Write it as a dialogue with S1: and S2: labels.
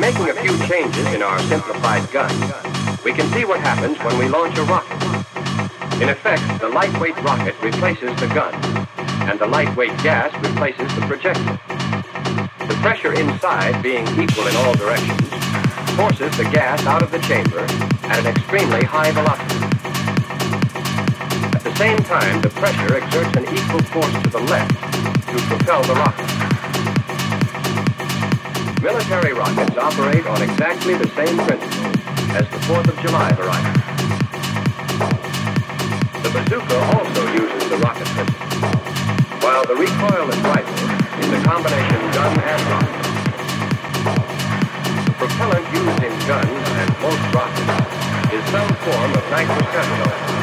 S1: making a few changes in our simplified gun, we can see what happens when we launch a rocket. In effect, the lightweight rocket replaces the gun, and the lightweight gas replaces the projectile. The pressure inside being equal in all directions forces the gas out of the chamber at an extremely high velocity. At the same time, the pressure exerts an equal force to the left to propel the rocket. Military rockets operate on exactly the same principle as the 4th of July variety. The bazooka also uses the rocket principle, while the recoilless rifle is a combination gun and rocket. The propellant used in guns and most rockets is some form of nitrocyanidone, commonly